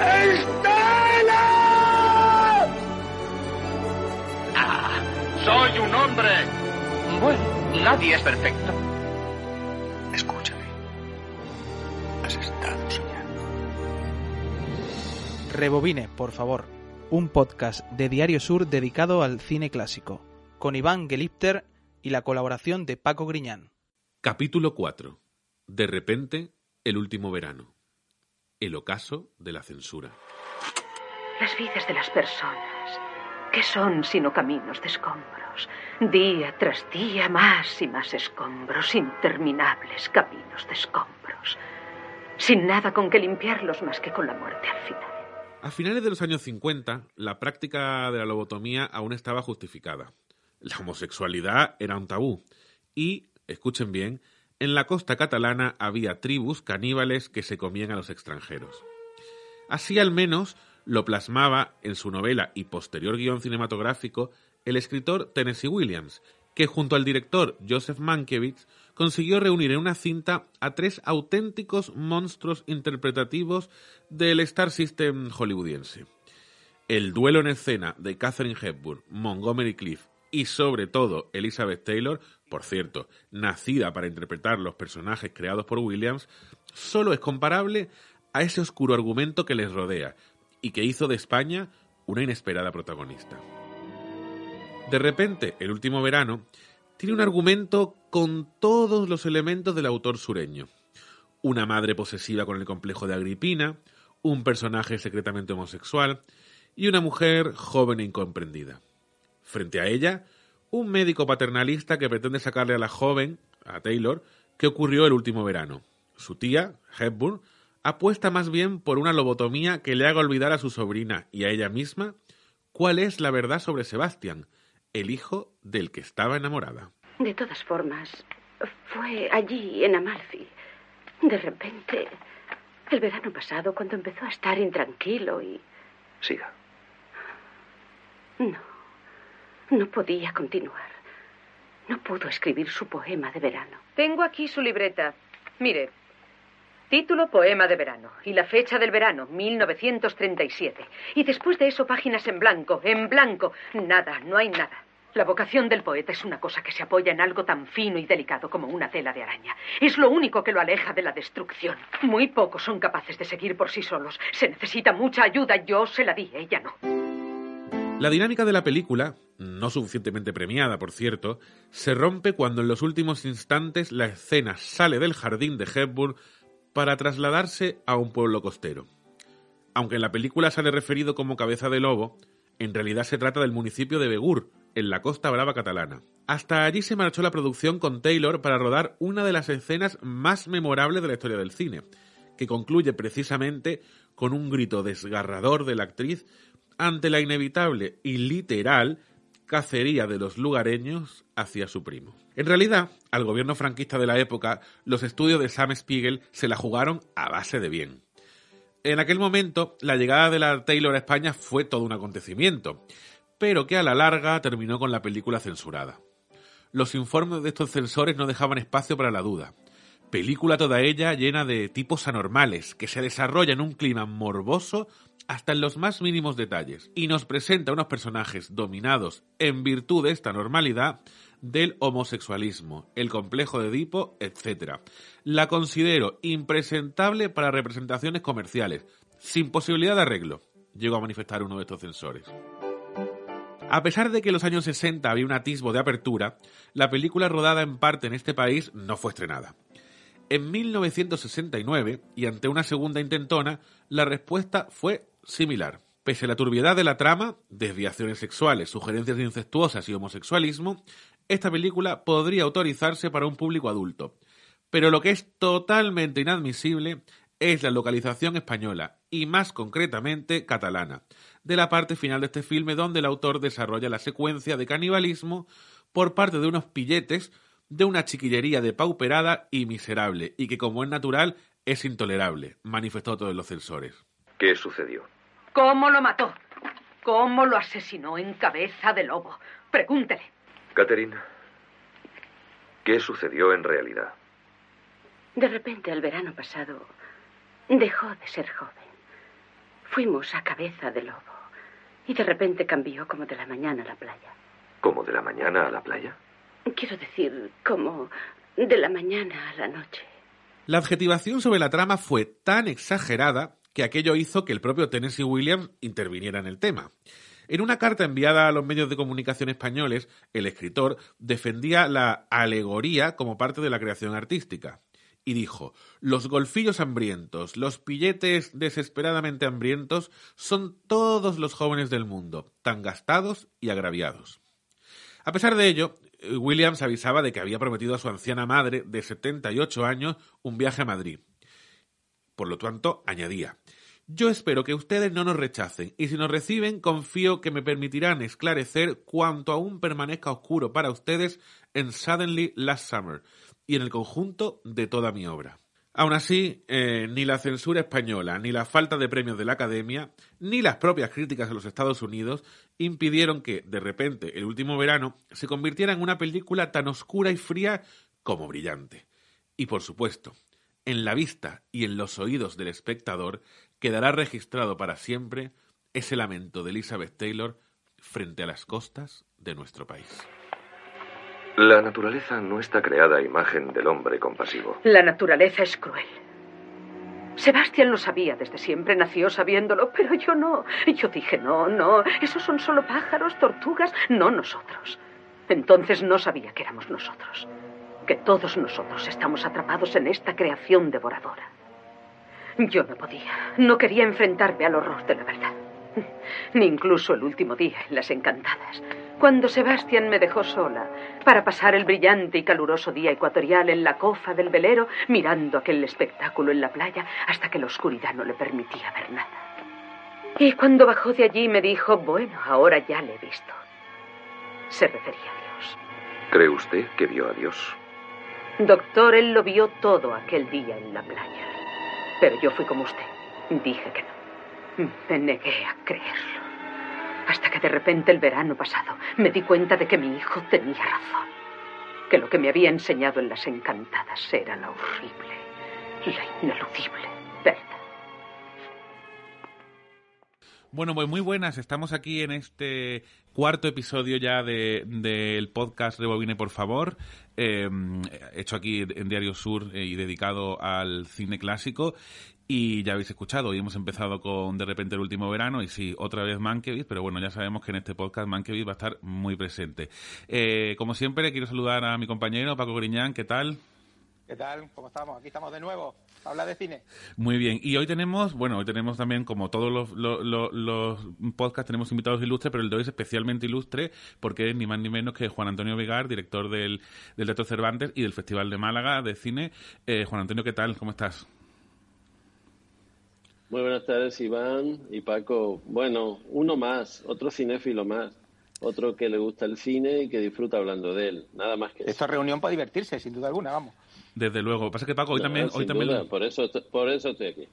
¡Estela! Ah, soy un hombre. Bueno, nadie es perfecto. Escúchame. Has estado soñando. Rebobine, por favor. Un podcast de Diario Sur dedicado al cine clásico, con Iván Gelipter y la colaboración de Paco Griñán. Capítulo 4. De repente, el último verano. El ocaso de la censura. Las vidas de las personas, ¿qué son sino caminos de escombros? Día tras día más y más escombros, interminables caminos de escombros, sin nada con que limpiarlos más que con la muerte al final. A finales de los años 50, la práctica de la lobotomía aún estaba justificada. La homosexualidad era un tabú y, escuchen bien, en la costa catalana había tribus caníbales que se comían a los extranjeros. Así al menos lo plasmaba en su novela y posterior guion cinematográfico el escritor Tennessee Williams, que junto al director Joseph Mankiewicz consiguió reunir en una cinta a tres auténticos monstruos interpretativos del Star System hollywoodiense. El duelo en escena de Catherine Hepburn, Montgomery Cliff y sobre todo Elizabeth Taylor, por cierto, nacida para interpretar los personajes creados por Williams, solo es comparable a ese oscuro argumento que les rodea y que hizo de España una inesperada protagonista. De repente, el último verano, tiene un argumento con todos los elementos del autor sureño. Una madre posesiva con el complejo de Agripina, un personaje secretamente homosexual y una mujer joven e incomprendida. Frente a ella, un médico paternalista que pretende sacarle a la joven, a Taylor, que ocurrió el último verano. Su tía, Hepburn, apuesta más bien por una lobotomía que le haga olvidar a su sobrina y a ella misma cuál es la verdad sobre Sebastián, el hijo del que estaba enamorada. De todas formas, fue allí, en Amalfi. De repente, el verano pasado, cuando empezó a estar intranquilo y... Siga. No, no podía continuar. No pudo escribir su poema de verano. Tengo aquí su libreta. Mire, título Poema de verano y la fecha del verano, 1937. Y después de eso páginas en blanco, en blanco. Nada, no hay nada. La vocación del poeta es una cosa que se apoya en algo tan fino y delicado como una tela de araña. Es lo único que lo aleja de la destrucción. Muy pocos son capaces de seguir por sí solos. Se necesita mucha ayuda. Yo se la di, ella no. La dinámica de la película, no suficientemente premiada, por cierto, se rompe cuando en los últimos instantes la escena sale del jardín de Hepburn para trasladarse a un pueblo costero. Aunque en la película sale referido como cabeza de lobo, en realidad se trata del municipio de Begur, en la Costa Brava catalana. Hasta allí se marchó la producción con Taylor para rodar una de las escenas más memorables de la historia del cine, que concluye precisamente con un grito desgarrador de la actriz ante la inevitable y literal cacería de los lugareños hacia su primo. En realidad, al gobierno franquista de la época, los estudios de Sam Spiegel se la jugaron a base de bien. En aquel momento, la llegada de la Taylor a España fue todo un acontecimiento, pero que a la larga terminó con la película censurada. Los informes de estos censores no dejaban espacio para la duda. Película toda ella llena de tipos anormales, que se desarrolla en un clima morboso hasta en los más mínimos detalles, y nos presenta unos personajes dominados en virtud de esta normalidad del homosexualismo, el complejo de Edipo, etc. La considero impresentable para representaciones comerciales, sin posibilidad de arreglo, llegó a manifestar uno de estos censores. A pesar de que en los años 60 había un atisbo de apertura, la película rodada en parte en este país no fue estrenada. En 1969, y ante una segunda intentona, la respuesta fue similar. Pese a la turbiedad de la trama, desviaciones sexuales, sugerencias incestuosas y homosexualismo, esta película podría autorizarse para un público adulto. Pero lo que es totalmente inadmisible es la localización española, y más concretamente catalana, de la parte final de este filme donde el autor desarrolla la secuencia de canibalismo por parte de unos pilletes de una chiquillería depauperada y miserable, y que como es natural es intolerable, manifestó todos los censores. ¿Qué sucedió? ¿Cómo lo mató? ¿Cómo lo asesinó en cabeza de lobo? Pregúntele. Catherine, ¿qué sucedió en realidad? De repente, el verano pasado, dejó de ser joven. Fuimos a cabeza de lobo. Y de repente cambió como de la mañana a la playa. ¿Como de la mañana a la playa? Quiero decir, como de la mañana a la noche. La adjetivación sobre la trama fue tan exagerada que aquello hizo que el propio Tennessee Williams interviniera en el tema. En una carta enviada a los medios de comunicación españoles, el escritor defendía la alegoría como parte de la creación artística y dijo, los golfillos hambrientos, los pilletes desesperadamente hambrientos son todos los jóvenes del mundo, tan gastados y agraviados. A pesar de ello, Williams avisaba de que había prometido a su anciana madre de 78 años un viaje a Madrid. Por lo tanto, añadía, yo espero que ustedes no nos rechacen y si nos reciben confío que me permitirán esclarecer cuanto aún permanezca oscuro para ustedes en Suddenly Last Summer y en el conjunto de toda mi obra. Aún así, eh, ni la censura española, ni la falta de premios de la Academia, ni las propias críticas a los Estados Unidos impidieron que, de repente, el último verano se convirtiera en una película tan oscura y fría como brillante. Y por supuesto, en la vista y en los oídos del espectador quedará registrado para siempre ese lamento de Elizabeth Taylor frente a las costas de nuestro país. La naturaleza no está creada a imagen del hombre compasivo. La naturaleza es cruel. Sebastián lo sabía desde siempre, nació sabiéndolo, pero yo no. Yo dije, no, no, esos son solo pájaros, tortugas, no nosotros. Entonces no sabía que éramos nosotros, que todos nosotros estamos atrapados en esta creación devoradora. Yo no podía, no quería enfrentarme al horror de la verdad, ni incluso el último día en las encantadas cuando Sebastián me dejó sola para pasar el brillante y caluroso día ecuatorial en la cofa del velero, mirando aquel espectáculo en la playa hasta que la oscuridad no le permitía ver nada. Y cuando bajó de allí me dijo, bueno, ahora ya le he visto. Se refería a Dios. ¿Cree usted que vio a Dios? Doctor, él lo vio todo aquel día en la playa. Pero yo fui como usted. Dije que no. Me negué a creerlo. Hasta que de repente el verano pasado me di cuenta de que mi hijo tenía razón. Que lo que me había enseñado en las encantadas era la horrible, la ineludible verdad. Bueno, pues muy buenas. Estamos aquí en este cuarto episodio ya del de, podcast Rebobine, por favor. Eh, hecho aquí en Diario Sur eh, y dedicado al cine clásico. Y ya habéis escuchado, hoy hemos empezado con De repente el último verano y sí, otra vez Mankiewicz, pero bueno, ya sabemos que en este podcast Mankiewicz va a estar muy presente. Eh, como siempre, quiero saludar a mi compañero Paco Griñán, ¿qué tal? ¿Qué tal? ¿Cómo estamos? Aquí estamos de nuevo. Habla de cine. Muy bien. Y hoy tenemos, bueno, hoy tenemos también, como todos los, los, podcasts, tenemos invitados ilustres, pero el de hoy es especialmente ilustre porque es ni más ni menos que Juan Antonio Vigar, director del, del Teatro Cervantes y del Festival de Málaga de Cine. Eh, Juan Antonio, ¿qué tal? ¿Cómo estás? Muy buenas tardes, Iván y Paco. Bueno, uno más, otro cinéfilo más, otro que le gusta el cine y que disfruta hablando de él. Nada más que Esta reunión para divertirse, sin duda alguna, vamos. Desde luego. Pasa que Paco, hoy también... Hoy también por, eso, por eso estoy aquí.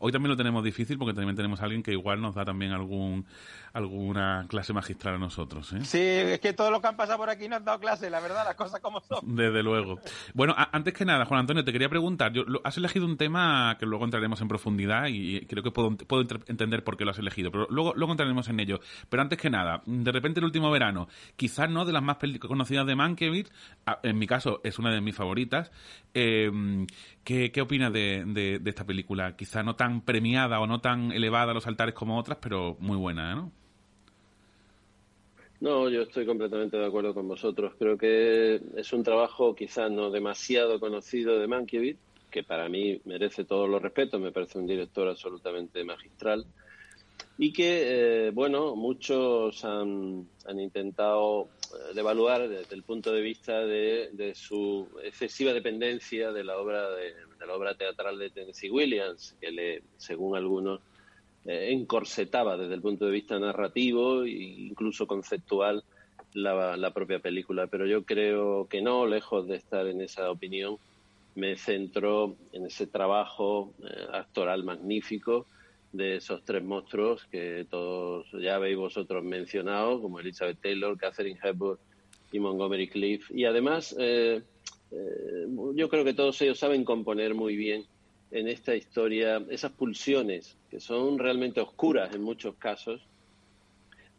Hoy también lo tenemos difícil porque también tenemos a alguien que igual nos da también algún alguna clase magistral a nosotros. ¿eh? Sí, es que todo lo que han pasado por aquí no han dado clase, la verdad, las cosas como son. Desde luego. Bueno, antes que nada, Juan Antonio, te quería preguntar, yo, has elegido un tema que luego entraremos en profundidad y creo que puedo, puedo entender por qué lo has elegido, pero luego, luego entraremos en ello. Pero antes que nada, de repente el último verano, quizás no de las más conocidas de Mankiewicz, en mi caso es una de mis favoritas. Eh, ¿qué, ¿qué, opinas de, de, de esta película? Quizá no tan premiada o no tan elevada a los altares como otras, pero muy buena, ¿no? No, yo estoy completamente de acuerdo con vosotros. Creo que es un trabajo quizás no demasiado conocido de Mankiewicz, que para mí merece todos los respetos, me parece un director absolutamente magistral y que, eh, bueno, muchos han, intentado eh, devaluar desde el punto de vista de, su excesiva dependencia de la obra de, la obra teatral de Tennessee Williams, que le, según algunos eh, encorsetaba desde el punto de vista narrativo e incluso conceptual la, la, propia película. Pero yo creo que no, lejos de estar en esa opinión, me centro en ese trabajo eh, actoral magnífico de esos tres monstruos que todos ya habéis vosotros mencionado, como Elizabeth Taylor, Catherine Hepburn y Montgomery Cliff. Y además, eh, eh, yo creo que todos ellos saben componer muy bien en esta historia esas pulsiones que son realmente oscuras en muchos casos,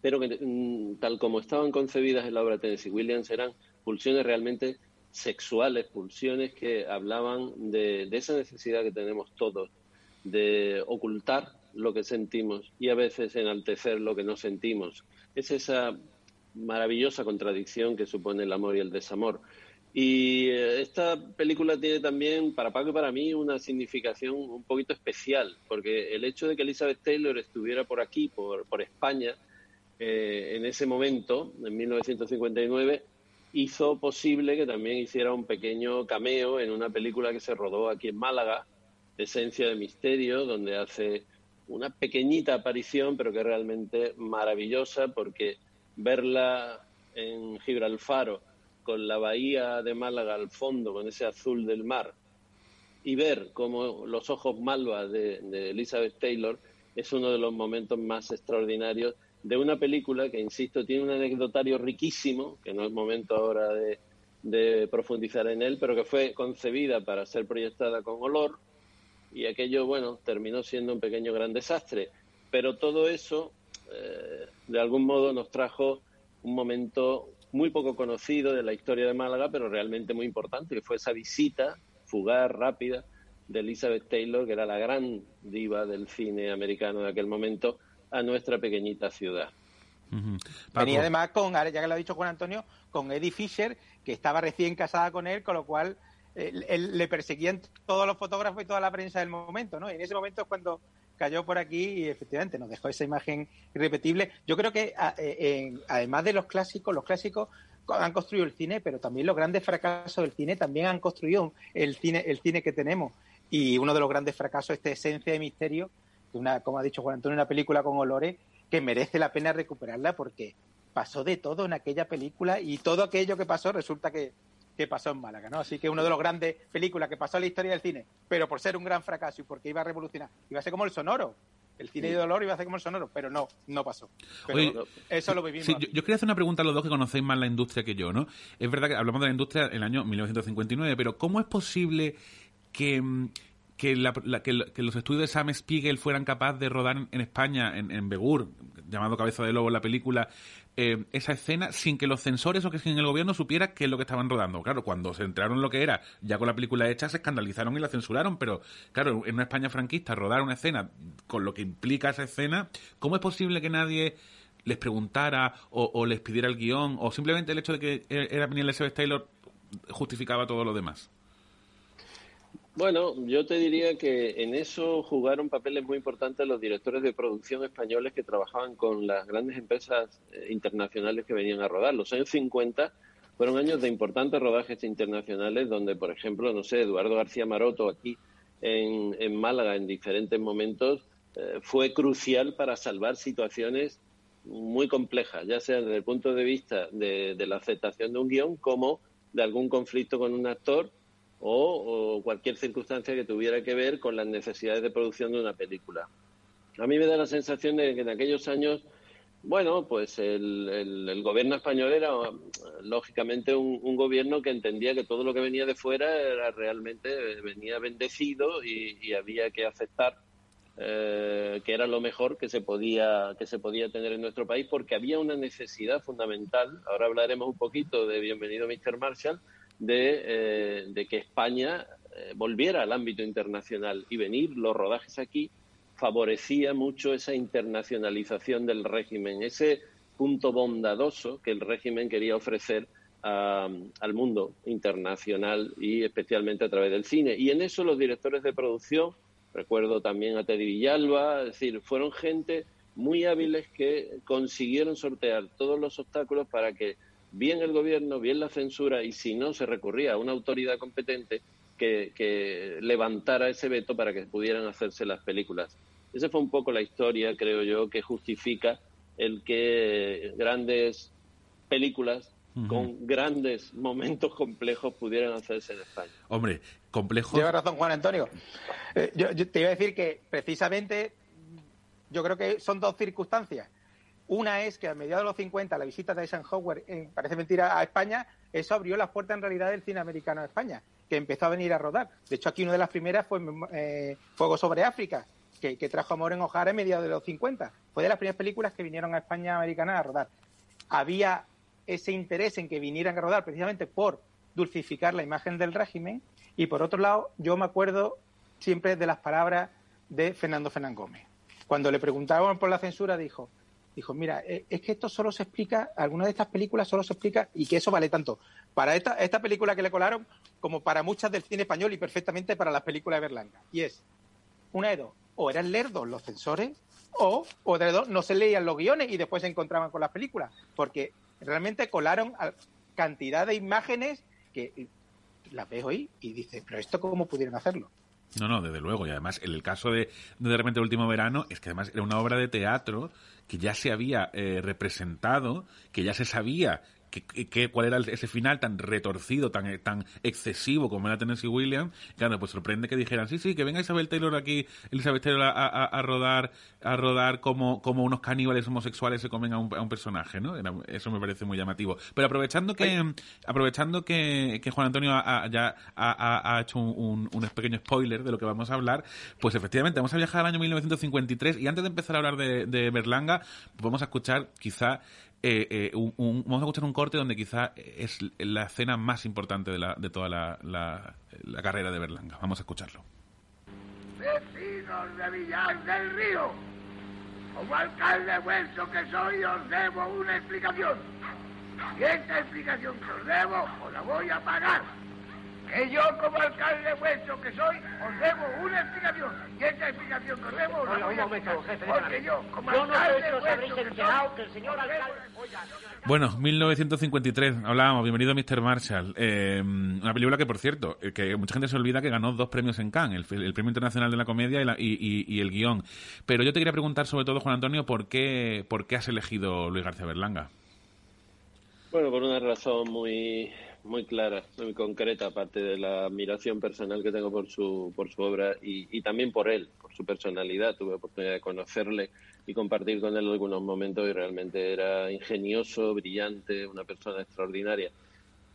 pero que mm, tal como estaban concebidas en la obra de Tennessee Williams eran pulsiones realmente sexuales, pulsiones que hablaban de, de esa necesidad que tenemos todos de ocultar lo que sentimos y a veces enaltecer lo que no sentimos. Es esa maravillosa contradicción que supone el amor y el desamor. Y eh, esta película tiene también, para Paco y para mí, una significación un poquito especial, porque el hecho de que Elizabeth Taylor estuviera por aquí, por, por España, eh, en ese momento, en 1959, hizo posible que también hiciera un pequeño cameo en una película que se rodó aquí en Málaga, Esencia de Misterio, donde hace una pequeñita aparición, pero que es realmente maravillosa, porque verla en Gibralfaro, con la bahía de Málaga al fondo, con ese azul del mar, y ver como los ojos malva de, de Elizabeth Taylor es uno de los momentos más extraordinarios de una película que, insisto, tiene un anecdotario riquísimo, que no es momento ahora de, de profundizar en él, pero que fue concebida para ser proyectada con olor, y aquello, bueno, terminó siendo un pequeño gran desastre. Pero todo eso, eh, de algún modo, nos trajo un momento muy poco conocido de la historia de Málaga, pero realmente muy importante, que fue esa visita fugaz, rápida, de Elizabeth Taylor, que era la gran diva del cine americano de aquel momento, a nuestra pequeñita ciudad. Venía además con, ya que lo ha dicho Juan Antonio, con Eddie Fisher, que estaba recién casada con él, con lo cual él, le perseguían todos los fotógrafos y toda la prensa del momento, ¿no? Y en ese momento es cuando cayó por aquí y efectivamente nos dejó esa imagen irrepetible. Yo creo que eh, además de los clásicos, los clásicos han construido el cine, pero también los grandes fracasos del cine también han construido el cine, el cine que tenemos. Y uno de los grandes fracasos es Esencia de Misterio, una, como ha dicho Juan Antonio, una película con olores que merece la pena recuperarla porque pasó de todo en aquella película y todo aquello que pasó resulta que, que pasó en Málaga, ¿no? Así que uno de los grandes películas que pasó en la historia del cine, pero por ser un gran fracaso y porque iba a revolucionar, iba a ser como el sonoro. El cine de dolor iba a ser como el sonoro, pero no, no pasó. Pero eso lo vivimos. yo, yo, quería hacer una pregunta a los dos que conocéis más la industria que yo, ¿no? Es verdad que hablamos de la industria en el año 1959, pero ¿cómo es posible que, mm, que, la, que, los estudios de Sam Spiegel fueran capaces de rodar en, España, en, en, Begur, llamado Cabeza de Lobo, la película, eh, esa escena sin que los censores o que sin el gobierno supiera qué es lo que estaban rodando. Claro, cuando se enteraron lo que era, ya con la película hecha, se escandalizaron y la censuraron, pero claro, en una España franquista, rodar una escena con lo que implica esa escena, ¿cómo es posible que nadie les preguntara o, les pidiera el guion o simplemente el hecho de que era Daniel Elizabeth Taylor justificaba todo lo demás? Bueno, yo te diría que en eso jugaron papeles muy importantes los directores de producción españoles que trabajaban con las grandes empresas eh, internacionales que venían a rodar. Los años 50 fueron años de importantes rodajes internacionales donde, por ejemplo, no sé, Eduardo García Maroto aquí en, Málaga en diferentes momentos eh, fue crucial para salvar situaciones muy complejas, ya sea desde el punto de vista de, de la aceptación de un guion como de algún conflicto con un actor o, cualquier circunstancia que tuviera que ver con las necesidades de producción de una película. A mí me da la sensación de que en aquellos años, bueno, pues el, el, gobierno español era lógicamente un, gobierno que entendía que todo lo que venía de fuera era realmente venía bendecido y, había que aceptar eh, que era lo mejor que se podía que se podía tener en nuestro país porque había una necesidad fundamental. Ahora hablaremos un poquito de Bienvenido Mr. Marshall de, eh, de que España eh, volviera al ámbito internacional y venir los rodajes aquí favorecía mucho esa internacionalización del régimen, ese punto bondadoso que el régimen quería ofrecer a, al mundo internacional y especialmente a través del cine. Y en eso los directores de producción, recuerdo también a Teddy Villalba, es decir, fueron gente muy hábiles que consiguieron sortear todos los obstáculos para que bien el gobierno, bien la censura, y si no, se recurría a una autoridad competente que, levantara ese veto para que pudieran hacerse las películas. Esa fue un poco la historia, creo yo, que justifica el que grandes películas con grandes momentos complejos pudieran hacerse en España. Hombre, complejos. Lleva razón, Juan Antonio. Eh, yo, te iba a decir que precisamente yo creo que son dos circunstancias. Una es que a mediados de los 50 la visita de Eisenhower, en, parece mentira, a España, eso abrió las puertas en realidad del cine americano a España, que empezó a venir a rodar. De hecho, aquí una de las primeras fue eh, Fuego sobre África, que, trajo a Maureen O'Hara en mediados de los 50. Fue de las primeras películas que vinieron a España americana a rodar. Había ese interés en que vinieran a rodar precisamente por dulcificar la imagen del régimen y por otro lado yo me acuerdo siempre de las palabras de Fernando Fernán Gómez. Cuando le preguntaban por la censura dijo, dijo, mira, eh, es que esto solo se explica, alguna de estas películas solo se explica y que eso vale tanto para esta, esta película que le colaron como para muchas del cine español y perfectamente para las películas de Berlanga. Y es, una de dos, o eran lerdos los censores o, o de dos, no se leían los guiones y después se encontraban con las películas, porque realmente colaron cantidad de imágenes que eh, las ves hoy y dices, pero esto cómo pudieron hacerlo. No, no, desde luego. Y además, en el caso de de repente el último verano, es que además era una obra de teatro que ya se había eh, representado, que ya se sabía que, cuál era ese final tan retorcido, tan, tan excesivo como era Tennessee Williams, claro, pues sorprende que dijeran, sí, sí, que venga Isabel Taylor aquí, Elizabeth Taylor a, rodar, a rodar como, como unos caníbales homosexuales se comen a un, personaje, ¿no? eso me parece muy llamativo. Pero aprovechando que, aprovechando que, Juan Antonio ya ha, hecho un, un, pequeño spoiler de lo que vamos a hablar, pues efectivamente vamos a viajar al año 1953 y antes de empezar a hablar de, de Berlanga, vamos a escuchar quizá eh, eh, vamos a escuchar un corte donde quizá es la escena más importante de, toda la, la, carrera de Berlanga. Vamos a escucharlo. Vecinos de Villar del Río, como alcalde vuestro que soy, os debo una explicación. Y esta explicación que os debo, os la voy a pagar que yo como alcalde vuestro que soy os debo una explicación y esa explicación que os debo os la voy a porque yo como alcalde vuestro que soy que el señor alcalde bueno, 1953, hablábamos, bienvenido Mr. Marshall. Eh, una película que, por cierto, eh, que mucha gente se olvida que ganó dos premios en Cannes, el, Premio Internacional de la Comedia y, el guion. Pero yo te quería preguntar sobre todo, Juan Antonio, ¿por qué, por qué has elegido Luis García Berlanga? Bueno, por una razón muy, muy clara, muy concreta, aparte de la admiración personal que tengo por su, por su obra y, también por él, por su personalidad. Tuve oportunidad de conocerle y compartir con él algunos momentos y realmente era ingenioso, brillante, una persona extraordinaria.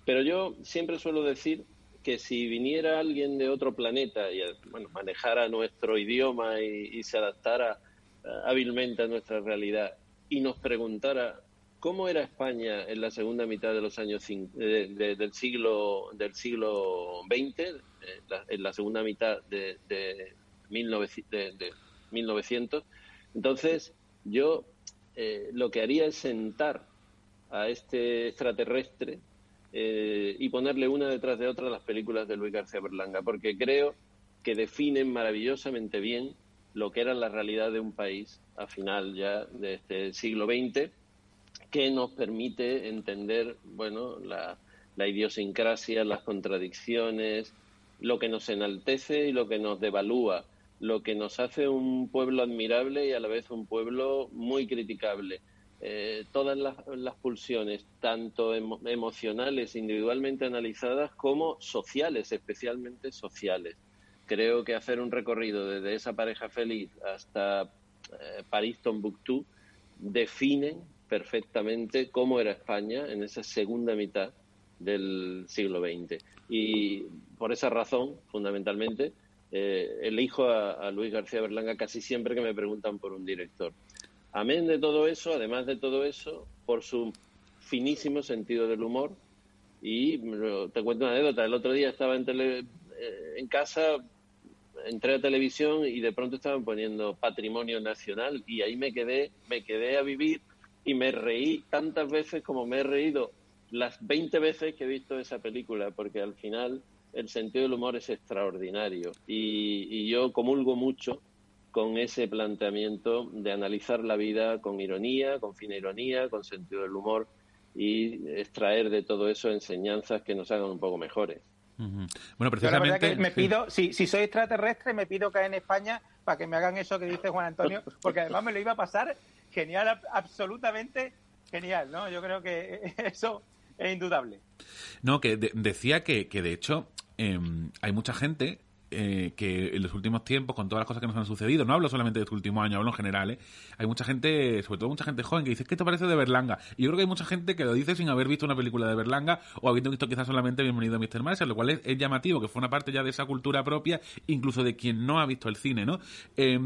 Pero yo siempre suelo decir que si viniera alguien de otro planeta y bueno, manejara nuestro idioma y se adaptara eh, hábilmente a nuestra realidad y nos preguntara ¿Cómo era España en la segunda mitad de los años del siglo del siglo XX, eh, en la segunda mitad de, de, 1900? Entonces, yo eh, lo que haría es sentar a este extraterrestre eh, y ponerle una detrás de otra las películas de Luis García Berlanga, porque creo que definen maravillosamente bien lo que era la realidad de un país a final ya de este siglo XX que nos permite entender, bueno, la, idiosincrasia, las contradicciones, lo que nos enaltece y lo que nos devalúa, lo que nos hace un pueblo admirable y a la vez un pueblo muy criticable. Eh, todas las, pulsiones, tanto emocionales, individualmente analizadas, como sociales, especialmente sociales. Creo que hacer un recorrido desde esa pareja feliz hasta eh, París-Tombuctú definen perfectamente cómo era España en esa segunda mitad del siglo XX. Y por esa razón, fundamentalmente, eh, elijo a, Luis García Berlanga casi siempre que me preguntan por un director. Amén de todo eso, además de todo eso, por su finísimo sentido del humor. Y te cuento una anécdota. El otro día estaba en, tele, eh, en casa, entré a televisión y de pronto estaban poniendo Patrimonio Nacional y ahí me quedé, me quedé a vivir y me reí tantas veces como me he reído las 20 veces que he visto esa película, porque al final el sentido del humor es extraordinario. Y, yo comulgo mucho con ese planteamiento de analizar la vida con ironía, con fina ironía, con sentido del humor y extraer de todo eso enseñanzas que nos hagan un poco mejores. Bueno, precisamente... me pido, si, si soy extraterrestre, me pido caer en España para que me hagan eso que dice Juan Antonio, porque además me lo iba a pasar genial, absolutamente genial, ¿no? Yo creo que eso es indudable. No, que decía que, que de hecho em, hay mucha gente eh, que en los últimos tiempos, con todas las cosas que nos han sucedido, no hablo solamente de este último año, hablo en general, ¿eh? hay mucha gente, sobre todo mucha gente joven, que dice, ¿qué te parece de Berlanga? Y yo creo que hay mucha gente que lo dice sin haber visto una película de Berlanga o habiendo visto quizás solamente Bienvenido a Mr. Marshall, lo cual es, llamativo, que fue una parte ya de esa cultura propia, incluso de quien no ha visto el cine, ¿no? Eh,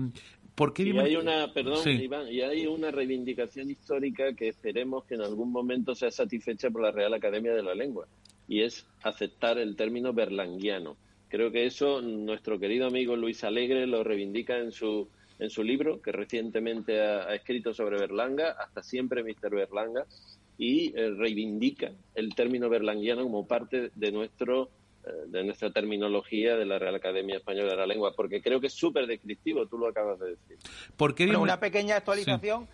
¿Por qué y hay una, perdón, Iván, y hay una reivindicación histórica que esperemos que en algún momento sea satisfecha por la Real Academia de la Lengua, y es aceptar el término berlanguiano. Creo que eso nuestro querido amigo Luis Alegre lo reivindica en su, en su libro, que recientemente ha, escrito sobre Berlanga, hasta siempre Mr. Berlanga, y eh, reivindica el término berlanguiano como parte de nuestro de nuestra terminología de la Real Academia Española de la Lengua, porque creo que es súper descriptivo, tú lo acabas de decir. ¿Por qué una pequeña actualización,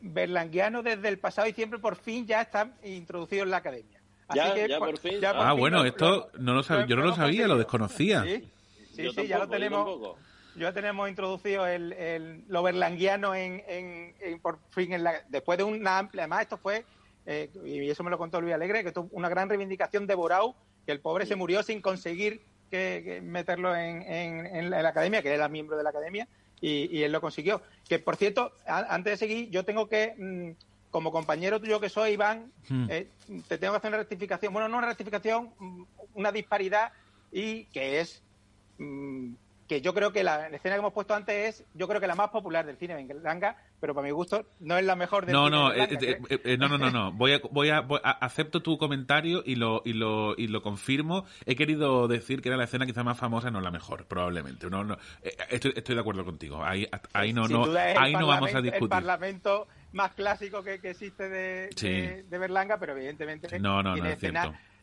berlanguiano desde el pasado diciembre por fin ya está introducido en la Academia ya, ya por fin. ah, bueno, esto no lo sabía, yo no lo sabía, lo desconocía. Sí, sí, ya lo tenemos. Ya tenemos introducido el, el, lo berlanguiano en, en, por fin, en la, después de una amplia, además esto fue, eh, y eso me lo contó Luis Alegre, que esto una gran reivindicación de Borau, que el pobre se murió sin conseguir que, meterlo en, en, la academia, que era miembro de la academia, y, y, él lo consiguió. Que, por cierto, antes de seguir, yo tengo que... Mm, como compañero tuyo que soy, Iván, hmm. eh, te tengo que hacer una rectificación. Bueno, no una rectificación, mm, una disparidad y que es mm, que yo creo que la, escena que hemos puesto antes es, yo creo que la más popular del cine Berlanga, pero para mi gusto no es la mejor del no, cine no, eh, eh, no, no, no, no, voy a, voy a, acepto tu comentario y lo, y lo, y lo confirmo. He querido decir que era la escena quizá más famosa, no la mejor, probablemente. No, no, estoy, estoy de acuerdo contigo. Ahí, ahí no, no, ahí no vamos a discutir. El Parlamento más clásico que, existe de, de, Berlanga, pero evidentemente no, no, no,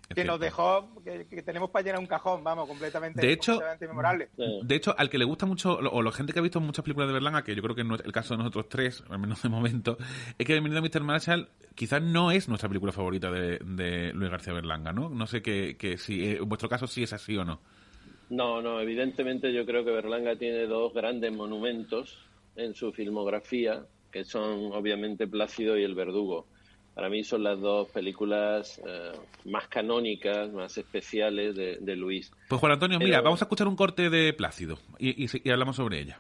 cierto que nos dejó, que, tenemos para llenar un cajón, vamos, completamente, de hecho, memorable. De hecho, al que le gusta mucho, o la gente que ha visto muchas películas de Berlanga, que yo creo que no es el caso de nosotros tres, al menos de momento, es que Bienvenido a Mr. Marshall quizás no es nuestra película favorita de, Luis García Berlanga, ¿no? No sé que, que si eh, en vuestro caso sí es así o no. No, no, evidentemente yo creo que Berlanga tiene dos grandes monumentos en su filmografía, que son obviamente Plácido y El Verdugo. Para mí son las dos películas eh, más canónicas, más especiales de, Luis. Pues Juan Antonio, mira, vamos a escuchar un corte de Plácido y, y hablamos sobre ella.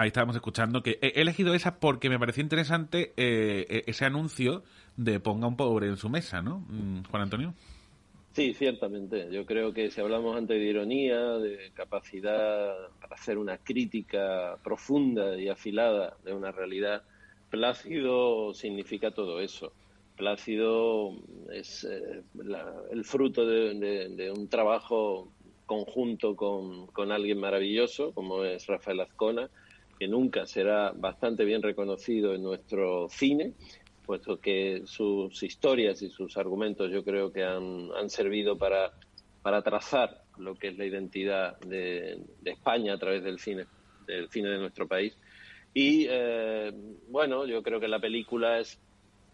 Ahí estábamos escuchando que he elegido esa porque me pareció interesante eh, e-, ese anuncio de ponga un pobre en su mesa, ¿no? Mm, Juan Antonio. Sí, ciertamente. Yo creo que si hablamos antes de ironía, de capacidad para hacer una crítica profunda y afilada de una realidad, Plácido significa todo eso. Plácido es eh, el fruto de, un trabajo conjunto con, alguien maravilloso como es Rafael Azcona, que nunca será bastante bien reconocido en nuestro cine, puesto que sus historias y sus argumentos yo creo que han, servido para, para trazar lo que es la identidad de, España a través del cine, del cine de nuestro país. Y eh, bueno, yo creo que la película es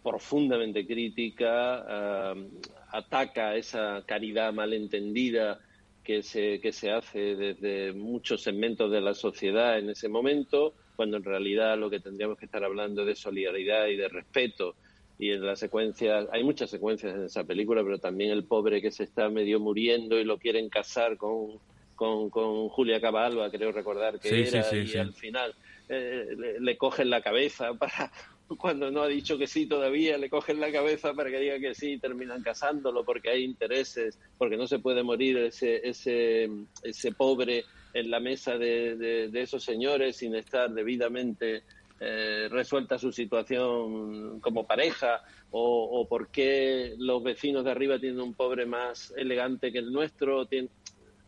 profundamente crítica, eh, ataca esa caridad malentendida que se, que se hace desde muchos segmentos de la sociedad en ese momento, cuando en realidad lo que tendríamos que estar hablando es de solidaridad y de respeto. Y en la secuencia, hay muchas secuencias en esa película, pero también el pobre que se está medio muriendo y lo quieren casar con, con, con Julia Cabalba, creo recordar que era, y al final eh, le, le, cogen la cabeza para, cuando no ha dicho que sí todavía, le cogen la cabeza para que diga que sí y terminan casándolo porque hay intereses, porque no se puede morir ese, ese, ese pobre en la mesa de, de, esos señores sin estar debidamente eh, resuelta su situación como pareja o, por qué los vecinos de arriba tienen un pobre más elegante que el nuestro.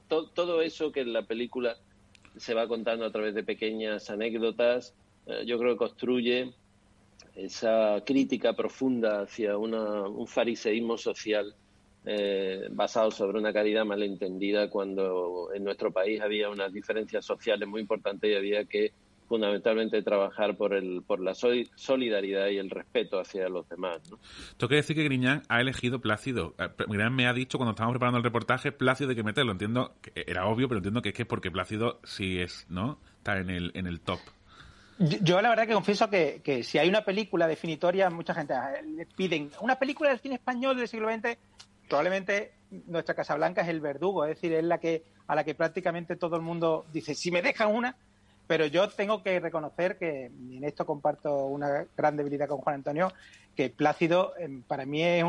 todo eso que en la película se va contando a través de pequeñas anécdotas, eh, yo creo que construye esa crítica profunda hacia un fariseísmo social eh, basado sobre una caridad malentendida cuando en nuestro país había unas diferencias sociales muy importantes y había que fundamentalmente trabajar por el por la solidaridad y el respeto hacia los demás. ¿no? Tengo que decir que Griñán ha elegido Plácido. Eh, Griñán me ha dicho cuando estábamos preparando el reportaje Plácido de que meterlo. Entiendo era obvio, pero entiendo que es que es porque Plácido sí es, ¿no? Está en el en el top. Yo, la verdad que confieso que, que, si hay una película definitoria, mucha gente ah, le piden una película del cine español del siglo XX, probablemente nuestra Casa Blanca es el verdugo, es decir, es la que a la que prácticamente todo el mundo dice, si me dejan una, pero yo tengo que reconocer que en esto comparto una gran debilidad con Juan Antonio, que Plácido em, para mí es,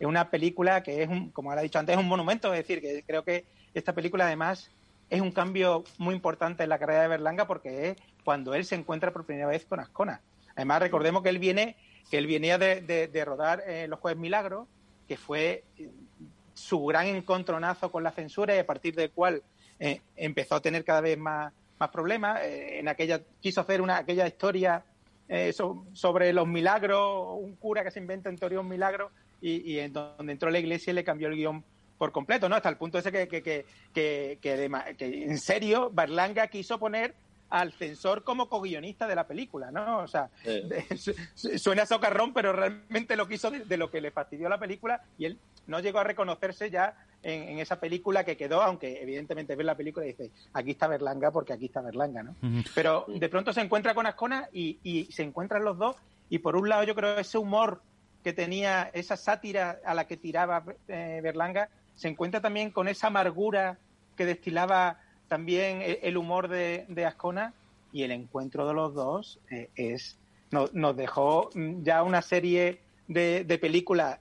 una película que es, un, como ha dicho antes, es un monumento, es decir, que creo que esta película además es un cambio muy importante en la carrera de Berlanga porque es cuando él se encuentra por primera vez con Ascona. Además, recordemos que él viene que él venía de, rodar eh, Los Jueves Milagros, que fue eh, su gran encontronazo con la censura y a partir del cual eh, empezó a tener cada vez más, más problemas. en aquella quiso hacer una aquella historia sobre los milagros, un cura que se inventa en teoría un milagro y, y en donde entró la iglesia y le cambió el guion por completo, ¿no? Hasta el punto ese que, que, que, que, que en serio Berlanga quiso poner al censor como co-guionista de la película, ¿no? O sea, suena socarrón, pero realmente lo quiso de, lo que le fastidió la película y él no llegó a reconocerse ya en, esa película que quedó, aunque evidentemente ves la película y dices, aquí está Berlanga porque aquí está Berlanga, ¿no? Pero de pronto se encuentra con Ascona y, y se encuentran los dos y por un lado yo creo ese humor que tenía, esa sátira a la que tiraba eh, Berlanga, se encuentra también con esa amargura que destilaba también el humor de, Ascona y el encuentro de los dos eh, es nos dejó ya una serie de, películas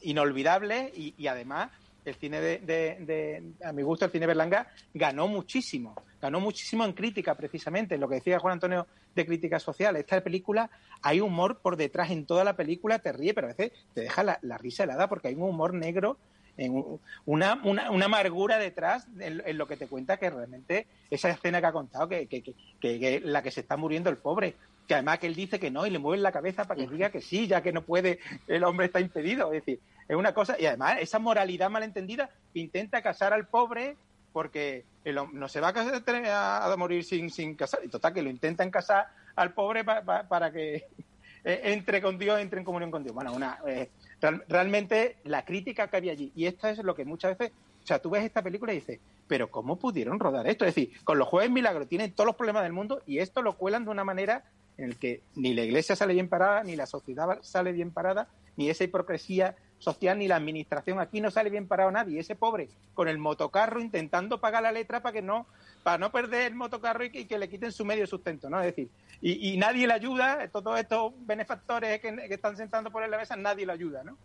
inolvidables y, además el cine de, a mi gusto el cine Berlanga ganó muchísimo ganó muchísimo en crítica precisamente. Lo que decía Juan Antonio de crítica social esta película hay humor por detrás en toda la película te ríe pero a veces te deja la risa helada porque hay un humor negro en una, una, una, amargura detrás en, lo que te cuenta que realmente esa escena que ha contado, que, que, que, la que se está muriendo el pobre, que además que él dice que no y le mueve la cabeza para que diga que sí, ya que no puede, el hombre está impedido. Es decir, es una cosa, y además esa moralidad malentendida intenta casar al pobre porque no se va a, a, morir sin, sin casar, y total que lo intentan casar al pobre para que eh, entre con Dios, entre en comunión con Dios. Bueno, una, eh, realmente la crítica que había allí, y esto es lo que muchas veces, o sea, tú ves esta película y dices, pero ¿cómo pudieron rodar esto? Es decir, con los jueves milagros tienen todos los problemas del mundo y esto lo cuelan de una manera en la que ni la iglesia sale bien parada, ni la sociedad sale bien parada, ni esa hipocresía social, ni la administración. Aquí no sale bien parado nadie. Ese pobre con el motocarro intentando pagar la letra para que no, para no perder el motocarro y que, le quiten su medio sustento, ¿no? Es decir, y, nadie le ayuda, todos estos benefactores que, están sentando por la mesa, nadie le ayuda, ¿no?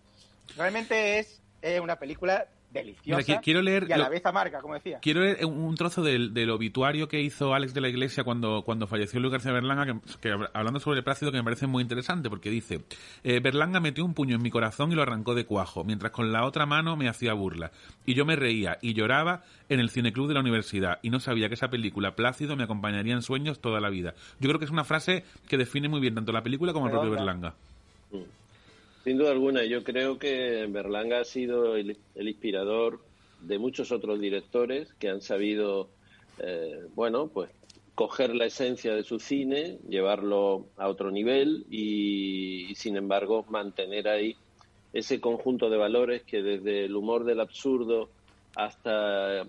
Realmente es, es una película deliciosa quiero leer y a la vez amarga, como decía. Quiero leer un trozo del, obituario que hizo Alex de la Iglesia cuando, cuando falleció Luis García Berlanga, que, hablando sobre el Plácido, que me parece muy interesante, porque dice, eh, Berlanga metió un puño en mi corazón y lo arrancó de cuajo, mientras con la otra mano me hacía burla. Y yo me reía y lloraba en el cineclub de la universidad, y no sabía que esa película, Plácido, me acompañaría en sueños toda la vida. Yo creo que es una frase que define muy bien tanto la película como el propio Berlanga. Sin duda alguna, yo creo que Berlanga ha sido el, inspirador de muchos otros directores que han sabido, eh, bueno, pues coger la esencia de su cine, llevarlo a otro nivel y, sin embargo mantener ahí ese conjunto de valores que desde el humor del absurdo hasta eh,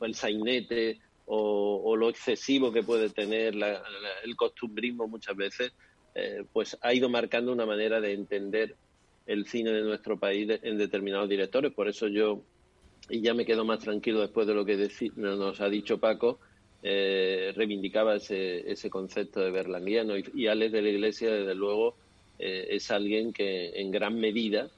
el sainete o, lo excesivo que puede tener el costumbrismo muchas veces, eh, pues ha ido marcando una manera de entender el cine de nuestro país en determinados directores. Por eso yo, y ya me quedo más tranquilo después de lo que nos ha dicho Paco, eh, reivindicaba ese, ese concepto de berlanguiano y, y, Alex de la Iglesia, desde luego, eh, es alguien que en gran medida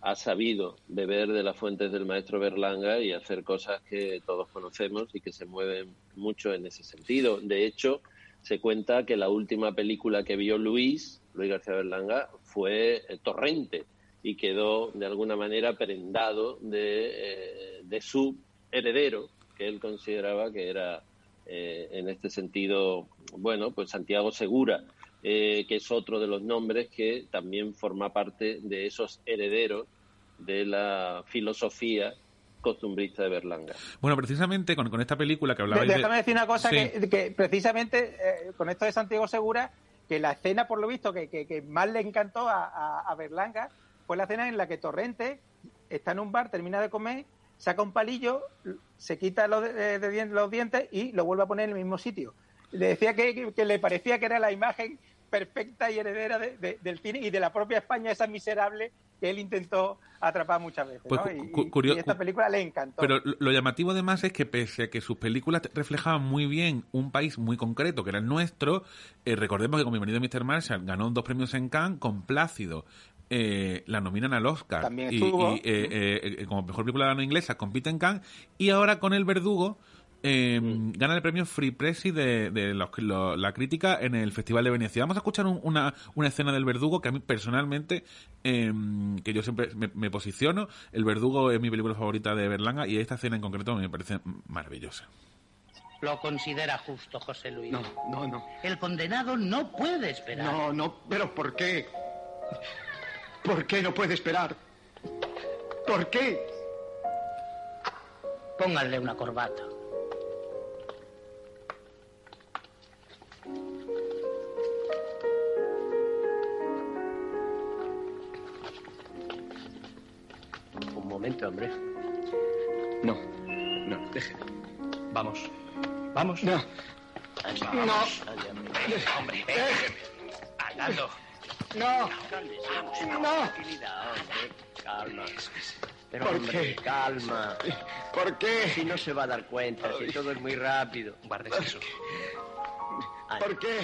ha sabido beber de las fuentes del maestro Berlanga y hacer cosas que todos conocemos y que se mueven mucho en ese sentido. De hecho, se cuenta que la última película que vio Luis, Luis García Berlanga, fue eh, Torrente y quedó de alguna manera prendado de, eh, de su heredero, que él consideraba que era eh, en este sentido, bueno, pues Santiago Segura, que es otro de los nombres que también forma parte de esos herederos de la filosofía costumbrista de Berlanga. Bueno, precisamente con, con esta película que hablaba... Déjame decir una cosa, que, precisamente eh, con esto de Santiago Segura, que la escena, por lo visto, que, que, más le encantó a, a, Berlanga fue la escena en la que Torrente está en un bar, termina de comer, saca un palillo, se quita los, de, los dientes y lo vuelve a poner en el mismo sitio. Le decía que, le parecía que era la imagen perfecta y heredera del cine y de la propia España, esa miserable que él intentó atrapar muchas veces. Pues y, esta película le encantó. Pero lo llamativo además es que pese a que sus películas reflejaban muy bien un país muy concreto, que era el nuestro, eh, recordemos que con Bienvenido Mr. Marshall ganó dos premios en Cannes con Plácido. Eh, la nominan al Oscar También y, eh, como mejor película de inglesa compite en Cannes y ahora con El Verdugo eh, gana el premio Free Press de, de la crítica en el Festival de Venecia. Vamos a escuchar una, una, escena del Verdugo que a mí personalmente, em, que yo siempre me, posiciono, el Verdugo es mi película favorita de Berlanga y esta escena en concreto me parece maravillosa. Lo considera justo, José Luis. No, no, no. El condenado no puede esperar. No, no, pero ¿por qué? ¿Por qué no puede esperar? ¿Por qué? Pónganle una corbata. Momento, hombre. No, no, déjeme. Vamos. Vamos. No. no. No. Hombre, déjeme. Andando. No. Vamos, no. Tranquilidad, hombre. Calma. Pero, ¿Por hombre, qué? calma. ¿Por qué? Si no se va a dar cuenta, si todo es muy rápido. Guardes eso. ¿Por qué?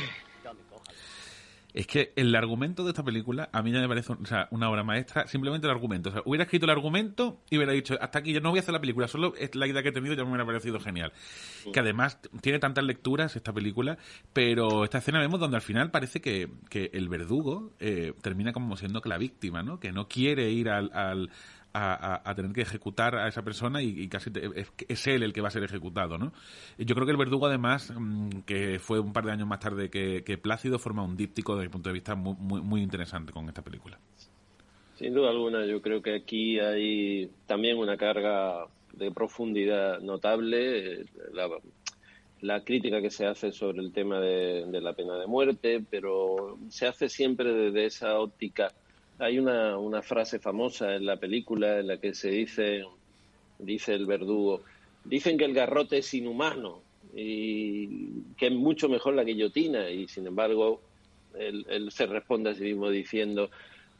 Es que el argumento de esta película a mí ya me parece o sea, una obra maestra, simplemente el argumento. O sea, hubiera escrito el argumento y hubiera dicho, hasta aquí yo no voy a hacer la película, solo es la idea que he tenido ya me hubiera parecido genial. Que además tiene tantas lecturas esta película, pero esta escena vemos donde al final parece que, que el verdugo eh, termina como siendo que la víctima, ¿no? Que no quiere ir al, a, tener que ejecutar a esa persona y, casi es, él el que va a ser ejecutado, ¿no? Yo creo que el verdugo, además, mm, que fue un par de años más tarde que, Plácido, forma un díptico desde mi punto de vista muy, muy, interesante con esta película. Sin duda alguna, yo creo que aquí hay también una carga de profundidad notable. La, la crítica que se hace sobre el tema de, la pena de muerte, pero se hace siempre desde esa óptica hay una, una frase famosa en la película en la que se dice, dice el verdugo, dicen que el garrote es inhumano y que es mucho mejor la guillotina y sin embargo él, se responde a sí mismo diciendo,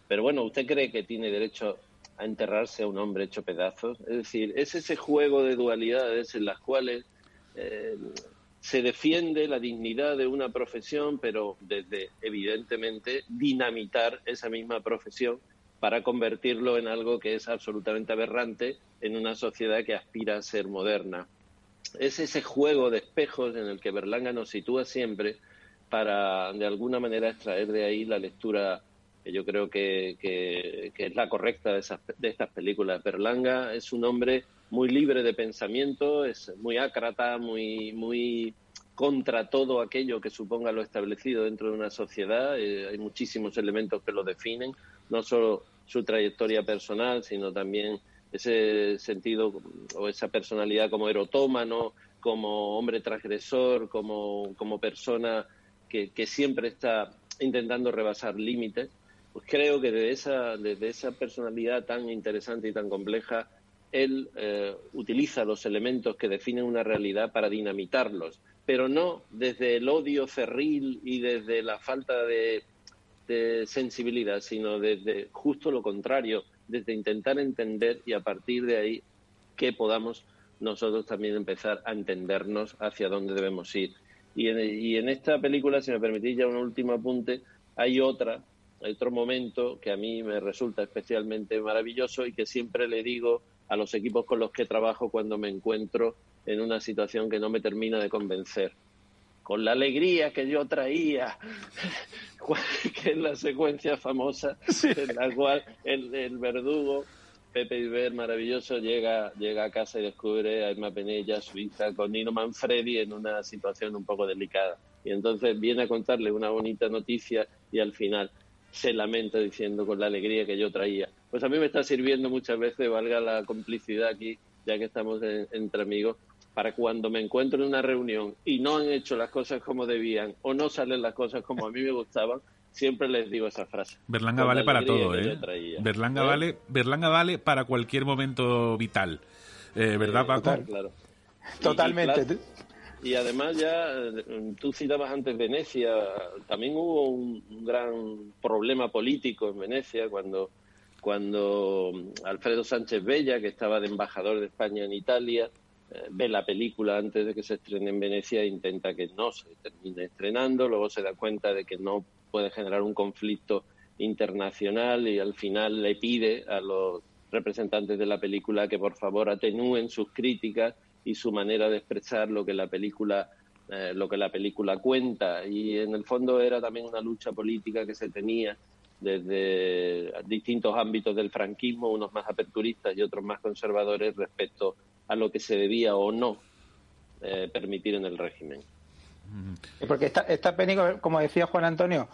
pero bueno, ¿usted cree que tiene derecho a enterrarse a un hombre hecho pedazos? Es decir, es ese juego de dualidades en las cuales eh, se defiende la dignidad de una profesión, pero desde, evidentemente, dinamitar esa misma profesión para convertirlo en algo que es absolutamente aberrante en una sociedad que aspira a ser moderna. Es ese juego de espejos en el que Berlanga nos sitúa siempre para, de alguna manera, extraer de ahí la lectura que yo creo que, es la correcta de, de estas películas. Berlanga es un hombre muy libre de pensamiento, es muy ácrata, muy, muy contra todo aquello que suponga lo establecido dentro de una sociedad. Eh, hay muchísimos elementos que lo definen, no solo su trayectoria personal, sino también ese sentido o esa personalidad como erotómano, como hombre transgresor, como, como persona que, que siempre está intentando rebasar límites. Pues creo que desde esa, desde esa personalidad tan interesante y tan compleja él eh, utiliza los elementos que definen una realidad para dinamitarlos, pero no desde el odio cerril y desde la falta de, sensibilidad, sino desde justo lo contrario, desde intentar entender y a partir de ahí que podamos nosotros también empezar a entendernos hacia dónde debemos ir. Y en, esta película, si me permitís ya un último apunte, hay otra, hay otro momento que a mí me resulta especialmente maravilloso y que siempre le digo a los equipos con los que trabajo cuando me encuentro en una situación que no me termina de convencer. con la alegría que yo traía, que es la secuencia famosa en la cual el, el verdugo Pepe Iber, maravilloso, llega, llega a casa y descubre a Emma Penella, su hija, con Nino Manfredi en una situación un poco delicada. Y entonces viene a contarle una bonita noticia y al final se lamenta diciendo con la alegría que yo traía. Pues a mí me está sirviendo muchas veces, valga la complicidad aquí, ya que estamos entre amigos, para cuando me encuentro en una reunión y no han hecho las cosas como debían o no salen las cosas como a mí me gustaban, siempre les digo esa frase. Berlanga vale para todo, ¿eh? Berlanga, ¿Eh? Vale, Berlanga vale para cualquier momento vital. Eh, ¿Verdad, Paco? claro. Totalmente. Y, además ya, tú citabas antes Venecia, también hubo un, gran problema político en Venecia cuando, cuando Alfredo Sánchez Bella, que estaba de embajador de España en Italia, eh, ve la película antes de que se estrene en Venecia e intenta que no se termine estrenando, luego se da cuenta de que no puede generar un conflicto internacional y al final le pide a los representantes de la película que por favor atenúen sus críticas y su manera de expresar lo que la película eh, lo que la película cuenta. Y en el fondo era también una lucha política que se tenía desde distintos ámbitos del franquismo, unos más aperturistas y otros más conservadores respecto a lo que se debía o no eh, permitir en el régimen. Porque esta, esta pena, como decía Juan Antonio,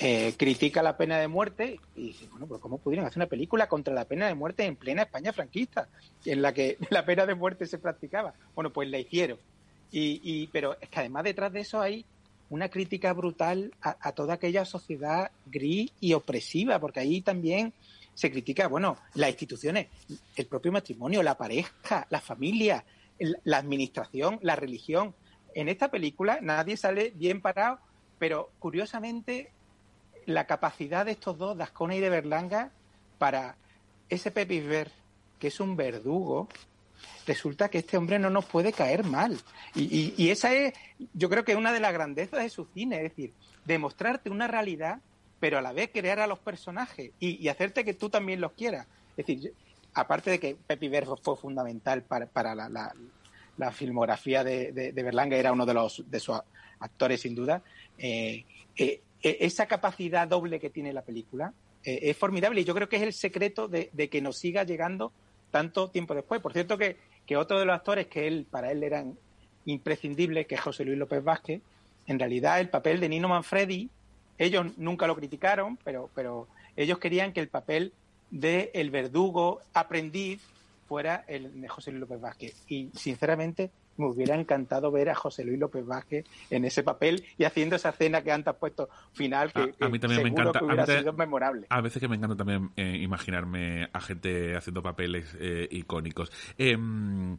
eh, critica la pena de muerte y dice, bueno, pero ¿cómo pudieron hacer una película contra la pena de muerte en plena España franquista, en la que la pena de muerte se practicaba? Bueno, pues la hicieron. Y, y, pero es que además detrás de eso hay una crítica brutal a, toda aquella sociedad gris y opresiva, porque ahí también se critica, bueno, las instituciones, el propio matrimonio, la pareja, la familia, la administración, la religión. En esta película nadie sale bien parado, pero curiosamente la capacidad de estos dos, de Ascona y de Berlanga, para ese Pepe que es un verdugo, resulta que este hombre no nos puede caer mal. Y, esa es, yo creo que es una de las grandezas de su cine, es decir, demostrarte una realidad, pero a la vez crear a los personajes y, hacerte que tú también los quieras. Es decir, aparte de que Pepe Ver fue fundamental para, para la, la filmografía de, de, Berlanga, era uno de los de sus actores sin duda. Eh, eh, eh, esa capacidad doble que tiene la película es formidable y yo creo que es el secreto de, que nos siga llegando tanto tiempo después. Por cierto que, que otro de los actores que él para él eran imprescindibles, que es José Luis López Vázquez, en realidad el papel de Nino Manfredi, ellos nunca lo criticaron, pero, pero ellos querían que el papel de el verdugo aprendiz fuera el de José Luis López Vázquez. Y sinceramente me hubiera encantado ver a José Luis López Vázquez en ese papel y haciendo esa escena que antes has puesto final, que, a, mí también me encanta, que hubiera sido memorable. A veces que me encanta también eh, imaginarme a gente haciendo papeles eh, icónicos. Em,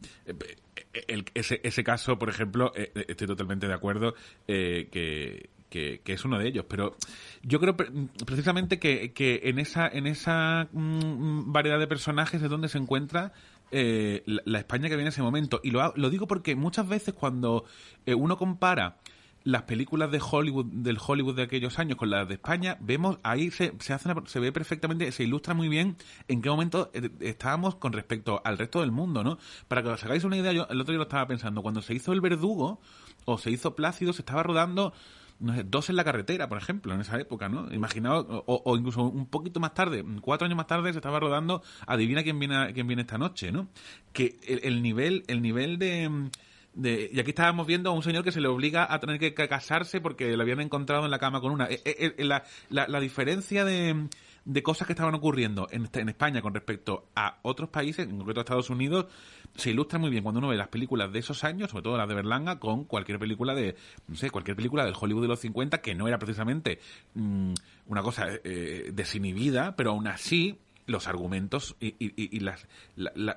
ese, ese caso, por ejemplo, eh, estoy totalmente de acuerdo que que, es uno de ellos. Pero yo creo precisamente que, que en esa, en esa mm, variedad de personajes es donde se encuentra eh, la, España que viene en ese momento. Y lo, lo digo porque muchas veces cuando eh, uno compara las películas de Hollywood del Hollywood de aquellos años con las de España vemos ahí se, se hace se ve perfectamente se ilustra muy bien en qué momento eh, estábamos con respecto al resto del mundo no para que os hagáis una idea yo el otro día lo estaba pensando cuando se hizo el Verdugo o se hizo Plácido se estaba rodando no sé, dos en la carretera, por ejemplo, en esa época, ¿no? Imaginaos, o, incluso un poquito más tarde, cuatro años más tarde, se estaba rodando Adivina quién viene, quién viene esta noche, ¿no? Que el, nivel, el nivel de, y aquí estábamos viendo a un señor que se le obliga a tener que casarse porque lo habían encontrado en la cama con una. Eh, eh, eh, la, la, la diferencia de, de cosas que estaban ocurriendo en, en, España con respecto a otros países, en concreto a Estados Unidos, se ilustra muy bien cuando uno ve las películas de esos años, sobre todo las de Berlanga, con cualquier película de, no sé, cualquier película del Hollywood de los 50, que no era precisamente mm, una cosa eh, desinhibida, pero aún así los argumentos y, y, las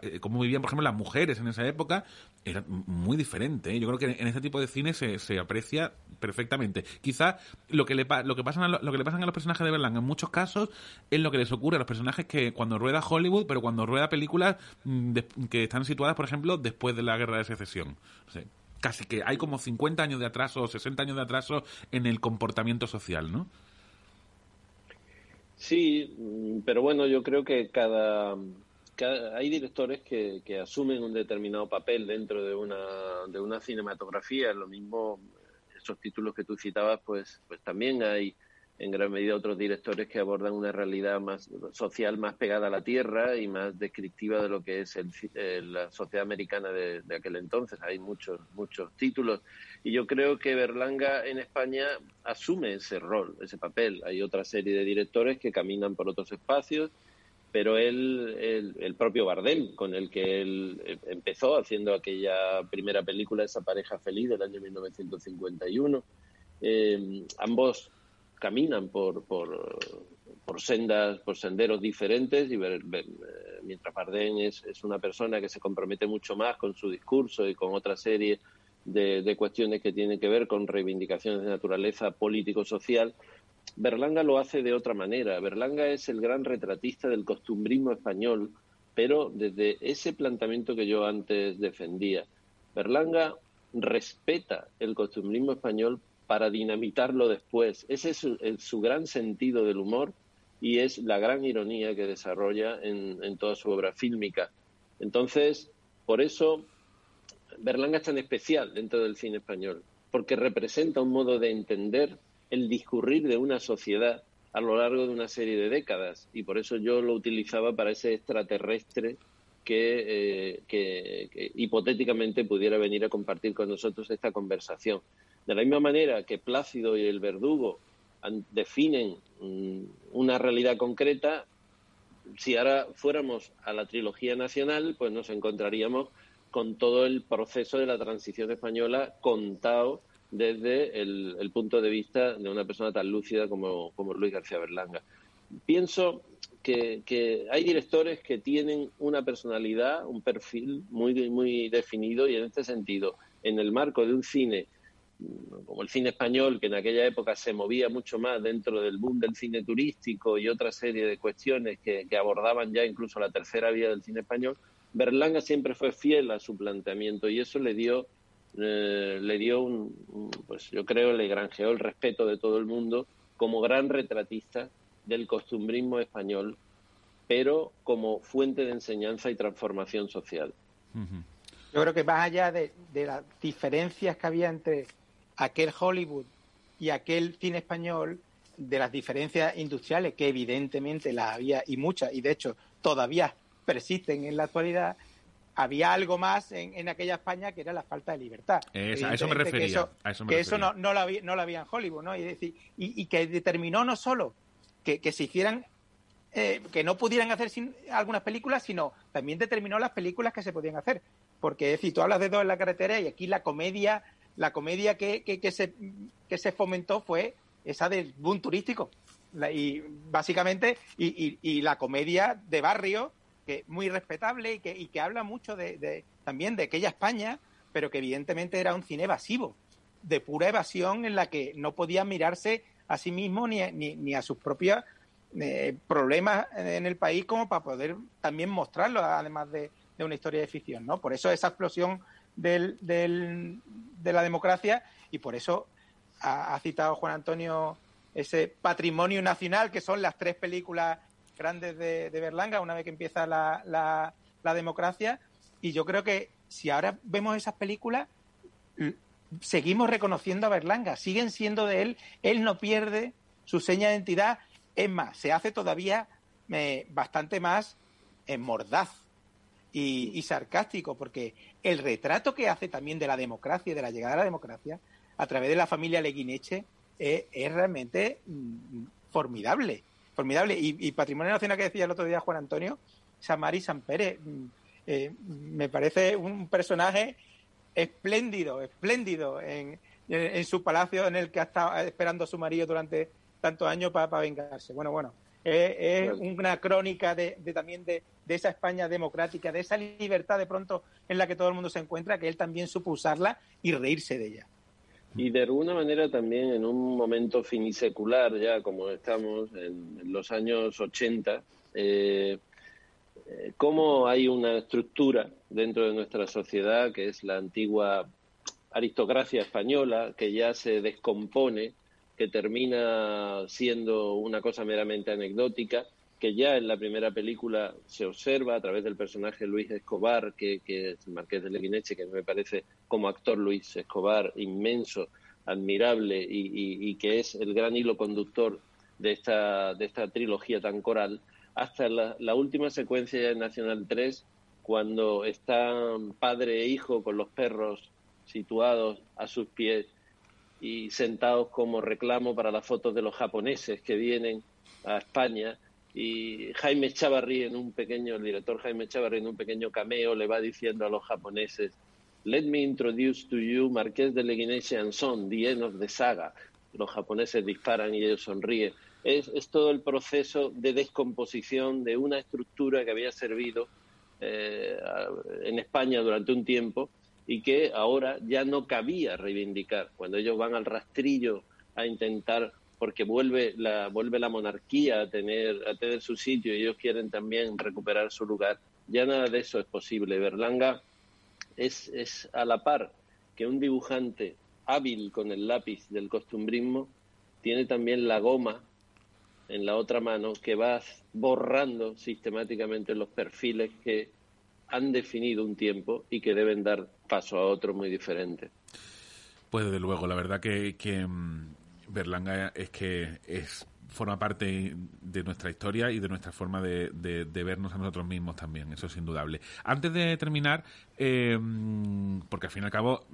eh, cómo vivían por ejemplo las mujeres en esa época era muy diferente ¿eh? yo creo que en este tipo de cine se, se aprecia perfectamente quizá lo que le lo que pasan a lo, que le pasan a los personajes de Berlanga en muchos casos es lo que les ocurre a los personajes que cuando rueda Hollywood pero cuando rueda películas mm, que están situadas por ejemplo después de la guerra de secesión casi que hay como 50 años de atraso o 60 años de atraso en el comportamiento social ¿no? Sí, mm, pero bueno, yo creo que cada, hay directores que, que, asumen un determinado papel dentro de una, de una cinematografía. Lo mismo esos títulos que tú citabas, pues, pues también hay en gran medida otros directores que abordan una realidad más social más pegada a la tierra y más descriptiva de lo que es el, la sociedad americana de, aquel entonces. Hay muchos, muchos títulos. Y yo creo que Berlanga en España asume ese rol, ese papel. Hay otra serie de directores que caminan por otros espacios, pero él, el, el propio Bardem, con el que él empezó haciendo aquella primera película, esa pareja feliz del año 1951, eh, ambos caminan por, por, sendas, por senderos diferentes y ver, ver, mientras Bardem es, es, una persona que se compromete mucho más con su discurso y con otra serie de, de cuestiones que tienen que ver con reivindicaciones de naturaleza político-social, Berlanga lo hace de otra manera. Berlanga es el gran retratista del costumbrismo español, pero desde ese planteamiento que yo antes defendía. Berlanga respeta el costumbrismo español para dinamitarlo después. Ese es su, su, gran sentido del humor y es la gran ironía que desarrolla en, toda su obra fílmica. Entonces, por eso Berlanga es tan especial dentro del cine español, porque representa un modo de entender el discurrir de una sociedad a lo largo de una serie de décadas y por eso yo lo utilizaba para ese extraterrestre que, eh, hipotéticamente pudiera venir a compartir con nosotros esta conversación. De la misma manera que Plácido y el verdugo definen una realidad concreta, si ahora fuéramos a la trilogía nacional, pues nos encontraríamos con todo el proceso de la transición española contado desde el, el punto de vista de una persona tan lúcida como, como Luis García Berlanga. Pienso que, que, hay directores que tienen una personalidad, un perfil muy, muy definido y en este sentido, en el marco de un cine como el cine español, que en aquella época se movía mucho más dentro del boom del cine turístico y otra serie de cuestiones que, que abordaban ya incluso la tercera vía del cine español, Berlanga siempre fue fiel a su planteamiento y eso le dio, eh, le dio un, pues yo creo, le granjeó el respeto de todo el mundo como gran retratista del costumbrismo español, pero como fuente de enseñanza y transformación social. Uh -huh. Yo creo que más allá de, de las diferencias que había entre aquel Hollywood y aquel cine español de las diferencias industriales, que evidentemente las había y muchas, y de hecho todavía persisten en la actualidad, había algo más en, en aquella España que era la falta de libertad. A eso me refería. Que eso, a eso, me que refería. eso no, no, lo había, no lo había en Hollywood, ¿no? Y, decir, y, y que determinó no solo que, que se hicieran eh, que no pudieran hacer sin, algunas películas, sino también determinó las películas que se podían hacer. Porque, es decir, tú hablas de dos en la carretera y aquí la comedia la comedia que, que, se, que se fomentó fue esa del boom turístico. Y básicamente, y, y, la comedia de barrio, que muy respetable y que, y que habla mucho de, de, también de aquella España, pero que evidentemente era un cine evasivo, de pura evasión en la que no podía mirarse a sí mismo ni, ni, ni a sus propios eh, problemas en el país como para poder también mostrarlo, además de, de una historia de ficción, ¿no? Por eso esa explosión del, de la democracia y por eso ha, citado Juan Antonio ese patrimonio nacional que son las tres películas grandes de, de Berlanga una vez que empieza la, la, la, democracia. Y yo creo que si ahora vemos esas películas seguimos reconociendo a Berlanga, siguen siendo de él, él no pierde su seña de identidad, es más, se hace todavía eh, bastante más eh, mordaz y, y, sarcástico, porque el retrato que hace también de la democracia y de la llegada de la democracia a través de la familia Leguineche es, es realmente mm, formidable. Formidable. Y, y, Patrimonio Nacional que decía el otro día Juan Antonio, Samari Sampere, mm, eh, me parece un personaje espléndido, espléndido en, en, en, su palacio en el que ha estado esperando a su marido durante tantos años para, para vengarse. Bueno, bueno, es, es una crónica de, de también de, de, esa España democrática, de esa libertad de pronto en la que todo el mundo se encuentra, que él también supo usarla y reírse de ella. Y de alguna manera también en un momento finisecular, ya como estamos en, los años 80, eh, cómo hay una estructura dentro de nuestra sociedad que es la antigua aristocracia española que ya se descompone que termina siendo una cosa meramente anecdótica, que ya en la primera película se observa a través del personaje Luis Escobar, que, que es el marqués de Leguineche, que me parece como actor Luis Escobar inmenso, admirable y, y, que es el gran hilo conductor de esta, de esta trilogía tan coral, hasta la, la última secuencia de Nacional 3, cuando están padre e hijo con los perros situados a sus pies y sentados como reclamo para las fotos de los japoneses que vienen a España y Jaime Chavarri en un pequeño, el director Jaime Chavarri en un pequeño cameo le va diciendo a los japoneses Let me introduce to you Marqués de Leguinese and Son, the end of the saga. Los japoneses disparan y ellos sonríen. Es, todo el proceso de descomposición de una estructura que había servido eh, en España durante un tiempo y que ahora ya no cabía reivindicar. Cuando ellos van al rastrillo a intentar, porque vuelve la, vuelve la monarquía a tener, a tener su sitio y ellos quieren también recuperar su lugar, ya nada de eso es posible. Berlanga es, es a la par que un dibujante hábil con el lápiz del costumbrismo, tiene también la goma en la otra mano que va borrando sistemáticamente los perfiles que han definido un tiempo y que deben dar paso a otro muy diferente. Pues desde luego, la verdad que, mm, Berlanga es que es forma parte de nuestra historia y de nuestra forma de, vernos a nosotros mismos también, eso es indudable. Antes de terminar, eh, mm, porque al fin y al cabo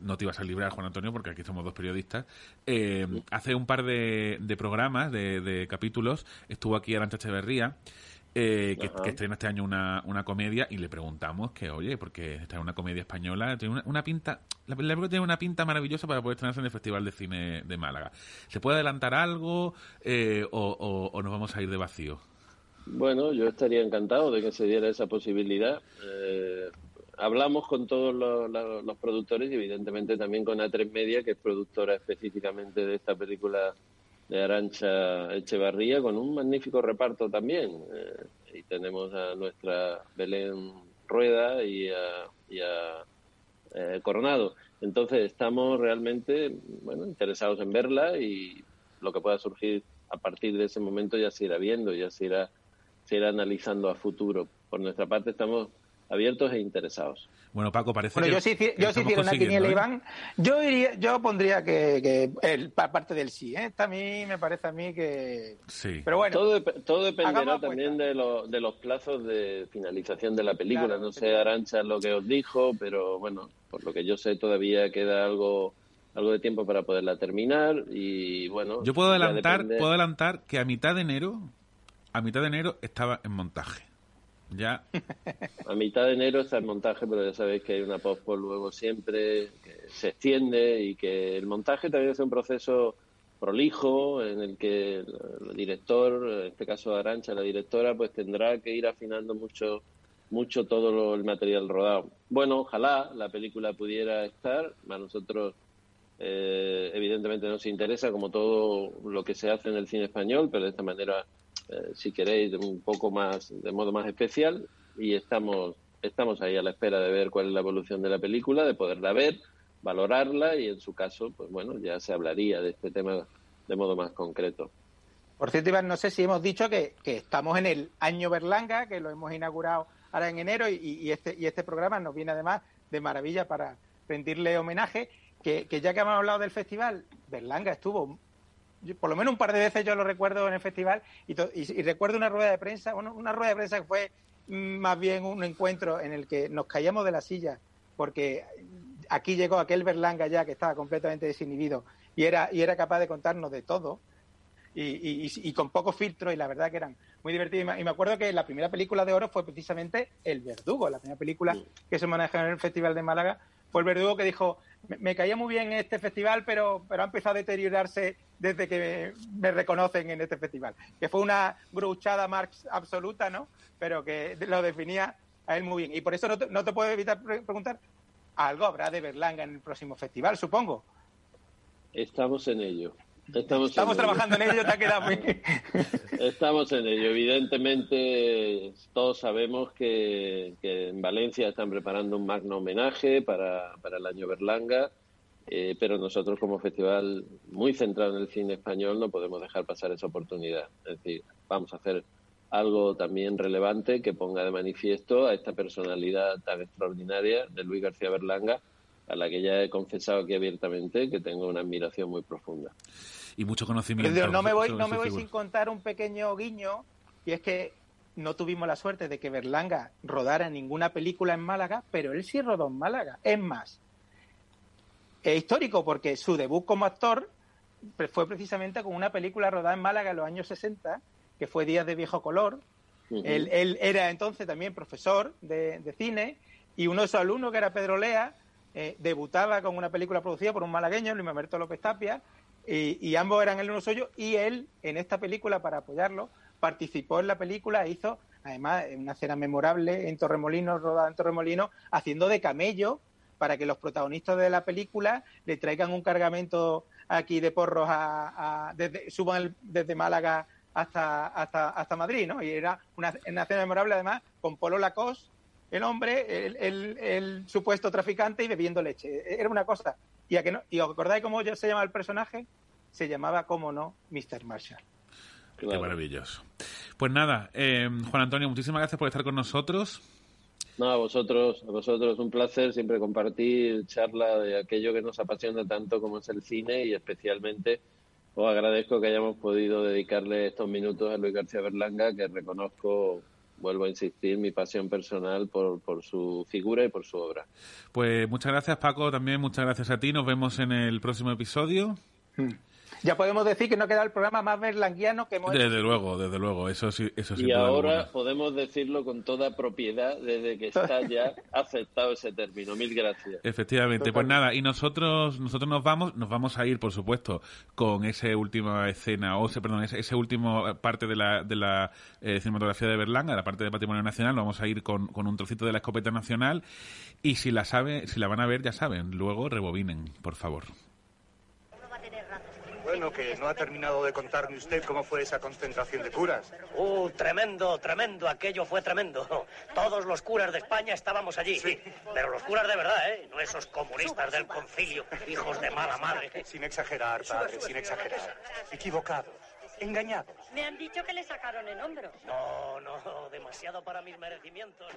no te ibas a librar, Juan Antonio, porque aquí somos dos periodistas. Eh, hace un par de, programas, de, capítulos, estuvo aquí Arancha Echeverría, eh, que, estrena este año una, una, comedia, y le preguntamos que, oye, porque está en una comedia española, tiene una, pinta, la película tiene una pinta maravillosa para poder estrenarse en el Festival de Cine de Málaga. ¿Se puede adelantar algo eh, o, o, nos vamos a ir de vacío? Bueno, yo estaría encantado de que se diera esa posibilidad. Eh, hablamos con todos los, productores y evidentemente también con A3 Media, que es productora específicamente de esta película de Arancha Echevarría, con un magnífico reparto también. Eh, y tenemos a nuestra Belén Rueda y a, eh, Coronado. Entonces estamos realmente bueno, interesados en verla y lo que pueda surgir a partir de ese momento ya se irá viendo, ya se irá, se irá analizando a futuro. Por nuestra parte estamos abiertos e interesados. Bueno, Paco, parece bueno, que. Yo si, yo si hiciera una quiniela, ¿eh? Iván, yo, iría, yo pondría que, que el, parte del sí. ¿eh? a mí me parece a mí que. Sí. Pero bueno. Todo, todo dependerá también de, lo, de los plazos de finalización de la película. no sé, Arancha, lo que os dijo, pero bueno, por lo que yo sé, todavía queda algo algo de tiempo para poderla terminar y bueno. Yo puedo adelantar, puedo adelantar que a mitad de enero, a mitad de enero estaba en montaje. Ya. A mitad de enero está el montaje, pero ya sabéis que hay una post luego siempre, que se extiende y que el montaje también es un proceso prolijo en el que el, director, en este caso Arancha, la directora, pues tendrá que ir afinando mucho mucho todo el material rodado. Bueno, ojalá la película pudiera estar, a nosotros eh, evidentemente nos interesa como todo lo que se hace en el cine español, pero de esta manera eh, si queréis, un poco más, de modo más especial, y estamos, estamos ahí a la espera de ver cuál es la evolución de la película, de poderla ver, valorarla, y en su caso, pues bueno, ya se hablaría de este tema de modo más concreto. Por cierto, Iván, no sé si hemos dicho que, estamos en el año Berlanga, que lo hemos inaugurado ahora en enero, y, este, y este programa nos viene además de maravilla para rendirle homenaje, que, que ya que hemos hablado del festival, Berlanga estuvo por lo menos un par de veces yo lo recuerdo en el festival y, recuerdo una rueda de prensa, una rueda de prensa que fue más bien un encuentro en el que nos caíamos de la silla porque aquí llegó aquel Berlanga ya que estaba completamente desinhibido y era, y era capaz de contarnos de todo y, con poco filtro y la verdad que eran muy divertidos. Y me acuerdo que la primera película de oro fue precisamente El Verdugo, la primera película que se manejó en el Festival de Málaga fue el verdugo que dijo, me, caía muy bien este festival, pero, pero ha empezado a deteriorarse desde que me, reconocen en este festival. Que fue una gruchada Marx absoluta, ¿no? Pero que lo definía a él muy bien. Y por eso no te, no te puedo evitar preguntar, algo habrá de Berlanga en el próximo festival, supongo. Estamos en ello. Estamos, trabajando en ello, te ha quedado muy... Estamos en ello. Evidentemente, todos sabemos que, en Valencia están preparando un magno homenaje para, para el año Berlanga, eh, pero nosotros como festival muy centrado en el cine español no podemos dejar pasar esa oportunidad. Es decir, vamos a hacer algo también relevante que ponga de manifiesto a esta personalidad tan extraordinaria de Luis García Berlanga a la que ya he confesado aquí abiertamente que tengo una admiración muy profunda. Y mucho conocimiento. no me voy, no me voy sin contar un pequeño guiño, y es que no tuvimos la suerte de que Berlanga rodara ninguna película en Málaga, pero él sí rodó en Málaga. Es más, es histórico porque su debut como actor fue precisamente con una película rodada en Málaga en los años 60, que fue Días de Viejo Color. él, era entonces también profesor de, cine y uno de sus alumnos, que era Pedro Lea, eh, debutaba con una película producida por un malagueño, Luis Mamerto López Tapia, y, ambos eran el uno suyo, y él, en esta película, para apoyarlo, participó en la película e hizo, además, una escena memorable en Torremolinos, rodada en Torremolinos, haciendo de camello para que los protagonistas de la película le traigan un cargamento aquí de porros a, desde, suban desde Málaga hasta, hasta, hasta Madrid, ¿no? Y era una, una escena memorable además con Polo Lacoste, el hombre, el, el, supuesto traficante y bebiendo leche. Era una cosa. ¿Y, a que no, ¿Y os acordáis cómo se llama el personaje? Se llamaba, como no, Mr. Marshall. Qué maravilloso. Pues nada, eh, Juan Antonio, muchísimas gracias por estar con nosotros. No, a vosotros, a vosotros un placer siempre compartir charla de aquello que nos apasiona tanto como es el cine y especialmente os agradezco que hayamos podido dedicarle estos minutos a Luis García Berlanga, que reconozco, vuelvo a insistir, mi pasión personal por, por su figura y por su obra. Pues muchas gracias Paco, también muchas gracias a ti, nos vemos en el próximo episodio. Ya podemos decir que no queda el programa más berlanguiano que hemos Desde luego, desde luego, eso sí, eso sí. Y ahora podemos decirlo con toda propiedad desde que está ya aceptado ese término. Mil gracias. Efectivamente, pues nada, y nosotros nosotros nos vamos, nos vamos a ir, por supuesto, con esa última escena, o ese, perdón, esa, esa última parte de la, de la eh, cinematografía de Berlanga, la parte de Patrimonio Nacional, lo vamos a ir con, con un trocito de la escopeta nacional, y si la sabe, si la van a ver, ya saben, luego rebobinen, por favor. Bueno, que no ha terminado de contarme usted cómo fue esa concentración de curas. Uh, tremendo, tremendo, aquello fue tremendo. Todos los curas de España estábamos allí. Sí. Pero los curas de verdad, ¿eh? No esos comunistas del concilio, hijos de mala madre. Sin exagerar, padre, sin exagerar. Equivocados, engañados. Me han dicho que le sacaron el hombro. No, no, demasiado para mis merecimientos.